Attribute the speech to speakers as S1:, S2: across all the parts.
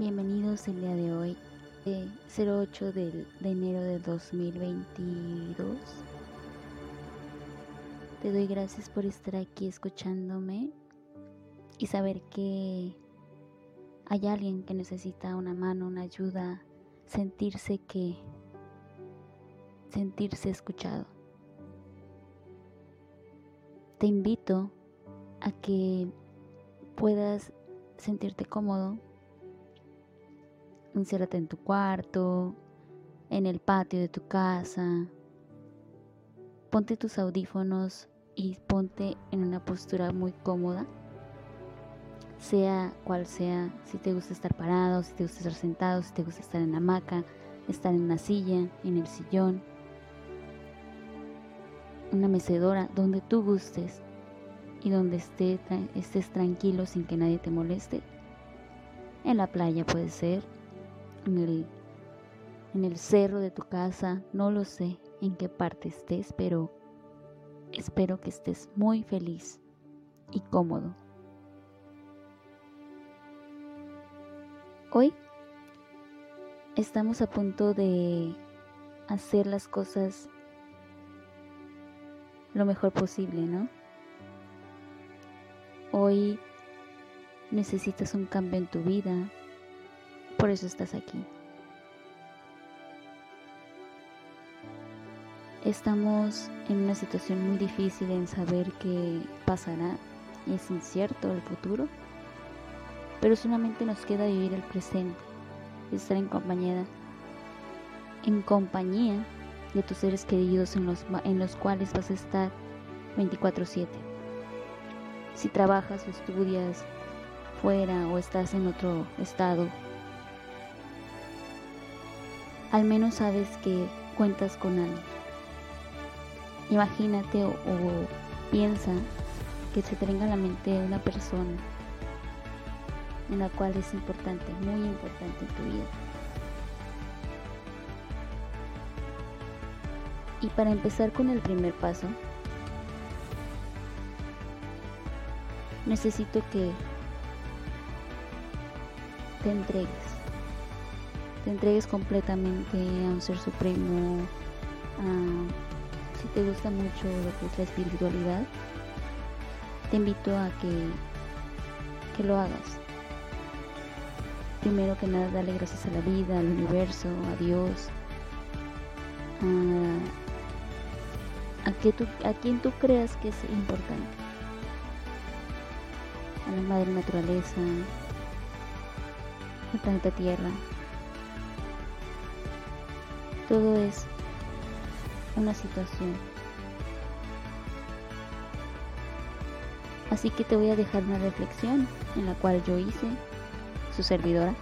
S1: Bienvenidos el día de hoy, de 08 de, de enero de 2022. Te doy gracias por estar aquí escuchándome y saber que hay alguien que necesita una mano, una ayuda, sentirse que, sentirse escuchado. Te invito a que puedas sentirte cómodo Enciérrate en tu cuarto, en el patio de tu casa. Ponte tus audífonos y ponte en una postura muy cómoda. Sea cual sea, si te gusta estar parado, si te gusta estar sentado, si te gusta estar en la hamaca, estar en una silla, en el sillón, una mecedora, donde tú gustes y donde estés tranquilo sin que nadie te moleste. En la playa puede ser, en el, en el cerro de tu casa, no lo sé en qué parte estés, pero espero que estés muy feliz y cómodo. Hoy estamos a punto de hacer las cosas lo mejor posible, ¿no? Hoy necesitas un cambio en tu vida, por eso estás aquí. Estamos en una situación muy difícil en saber qué pasará es incierto el futuro, pero solamente nos queda vivir el presente, estar en compañía, en compañía de tus seres queridos en los, en los cuales vas a estar 24/7. Si trabajas o estudias fuera o estás en otro estado, al menos sabes que cuentas con alguien. Imagínate o, piensa que se te venga a la mente una persona en la cual es importante, muy importante en tu vida. Y para empezar con el primer paso, necesito que te entregues entregues completamente a un ser supremo, si te gusta mucho lo que es la espiritualidad, te invito a que, que lo hagas. Primero que nada, dale gracias a la vida, al universo, a Dios, a, que a quien tú creas que es importante, a la madre naturaleza, al planeta Tierra, todo es una situación. Así que te voy a dejar una reflexión en la cual yo hice, su servidora,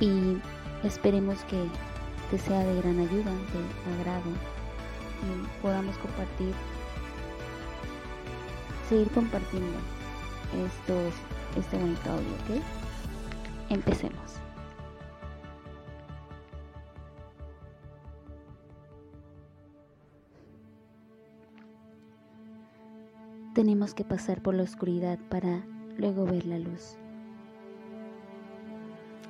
S1: y esperemos que te sea de gran ayuda, de agrado, y podamos compartir, seguir compartiendo estos, este bonito audio, ¿ok? Empecemos. Tenemos que pasar por la oscuridad para luego ver la luz.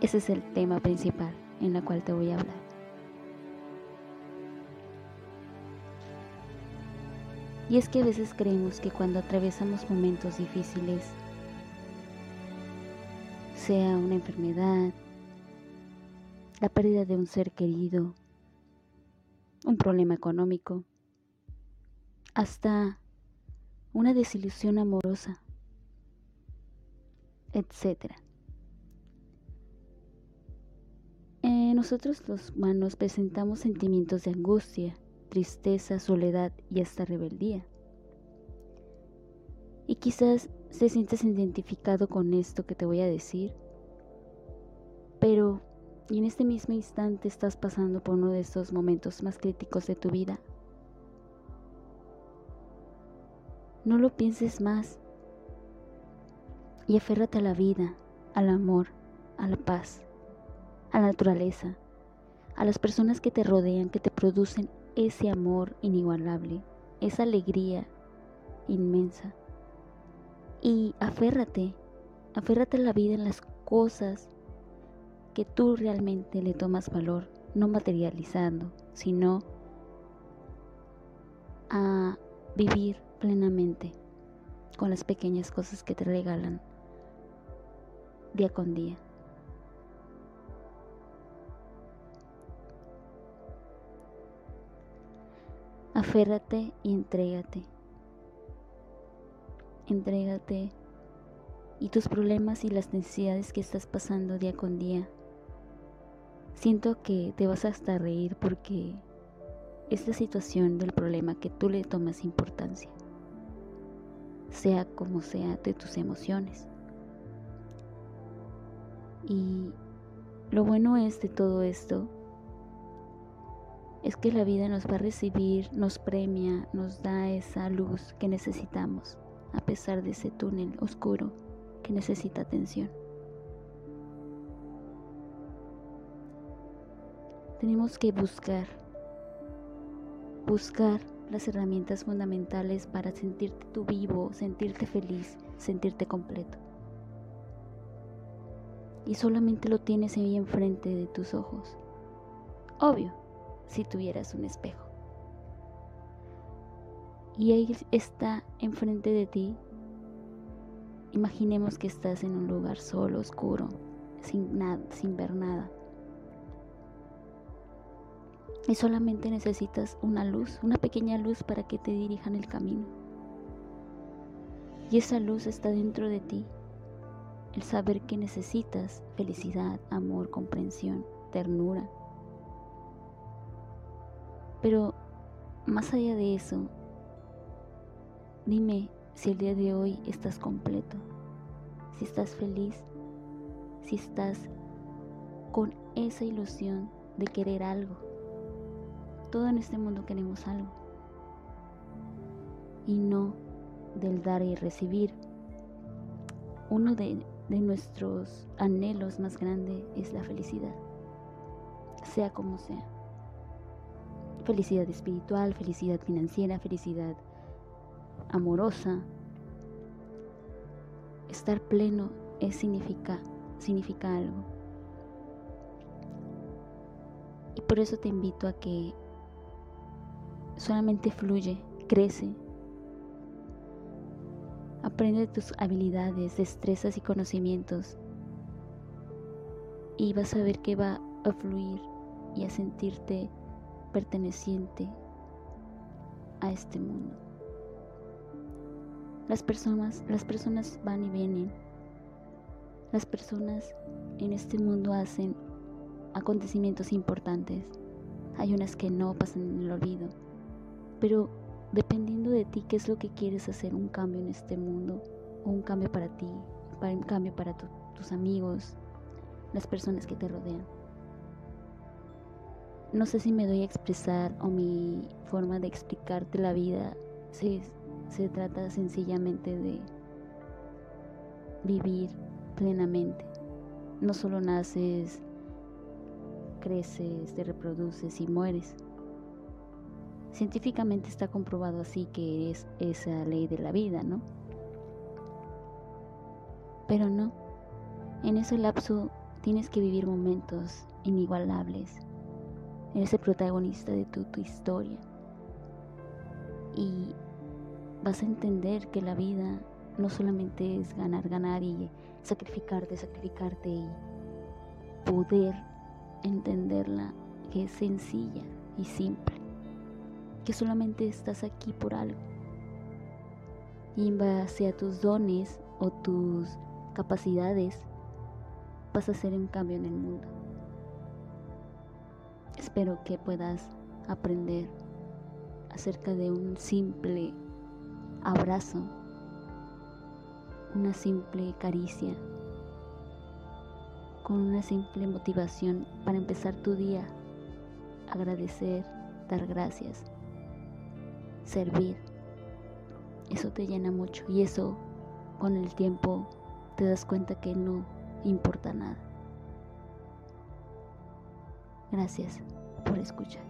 S1: Ese es el tema principal en la cual te voy a hablar. Y es que a veces creemos que cuando atravesamos momentos difíciles, sea una enfermedad, la pérdida de un ser querido, un problema económico, hasta una desilusión amorosa, etc. Eh, nosotros los humanos presentamos sentimientos de angustia, tristeza, soledad y hasta rebeldía. Y quizás se sientes identificado con esto que te voy a decir, pero y en este mismo instante estás pasando por uno de estos momentos más críticos de tu vida No lo pienses más y aférrate a la vida, al amor, a la paz, a la naturaleza, a las personas que te rodean, que te producen ese amor inigualable, esa alegría inmensa. Y aférrate, aférrate a la vida en las cosas que tú realmente le tomas valor, no materializando, sino a vivir plenamente con las pequeñas cosas que te regalan día con día. Aférrate y entrégate. Entrégate y tus problemas y las necesidades que estás pasando día con día. Siento que te vas hasta reír porque es la situación del problema que tú le tomas importancia, sea como sea de tus emociones. Y lo bueno es de todo esto es que la vida nos va a recibir, nos premia, nos da esa luz que necesitamos, a pesar de ese túnel oscuro que necesita atención. Tenemos que buscar, buscar las herramientas fundamentales para sentirte tú vivo, sentirte feliz, sentirte completo. Y solamente lo tienes ahí enfrente de tus ojos. Obvio, si tuvieras un espejo. Y ahí está enfrente de ti. Imaginemos que estás en un lugar solo, oscuro, sin, nada, sin ver nada. Y solamente necesitas una luz, una pequeña luz para que te dirijan el camino. Y esa luz está dentro de ti. El saber que necesitas felicidad, amor, comprensión, ternura, pero más allá de eso, dime si el día de hoy estás completo, si estás feliz, si estás con esa ilusión de querer algo. Todo en este mundo queremos algo. Y no del dar y recibir. Uno de, nuestros anhelos más grandes es la felicidad, sea como sea. Felicidad espiritual, felicidad financiera, felicidad amorosa. Estar pleno es significa, significa algo. Y por eso te invito a que solamente fluye, crece. Aprende tus habilidades, destrezas y conocimientos. Y vas a ver que va a fluir y a sentirte perteneciente a este mundo. Las personas, las personas van y vienen. Las personas en este mundo hacen acontecimientos importantes. Hay unas que no pasan en el olvido. Pero dependiendo de ti, qué es lo que quieres hacer, un cambio en este mundo, un cambio para ti, un cambio para tus amigos, las personas que te rodean. No sé si me doy a expresar o mi forma de explicarte la vida se, se trata sencillamente de vivir plenamente. No solo naces, creces, te reproduces y mueres. Científicamente está comprobado así que es esa ley de la vida, ¿no? Pero no. En ese lapso tienes que vivir momentos inigualables, Eres el protagonista de tu, tu historia. Y vas a entender que la vida no solamente es ganar, ganar y sacrificarte, sacrificarte y poder entenderla que es sencilla y simple, que solamente estás aquí por algo. Y en base a tus dones o tus capacidades vas a hacer un cambio en el mundo. Espero que puedas aprender acerca de un simple abrazo, una simple caricia, con una simple motivación para empezar tu día, agradecer, dar gracias, servir. Eso te llena mucho y eso con el tiempo te das cuenta que no importa nada. Gracias por escuchar.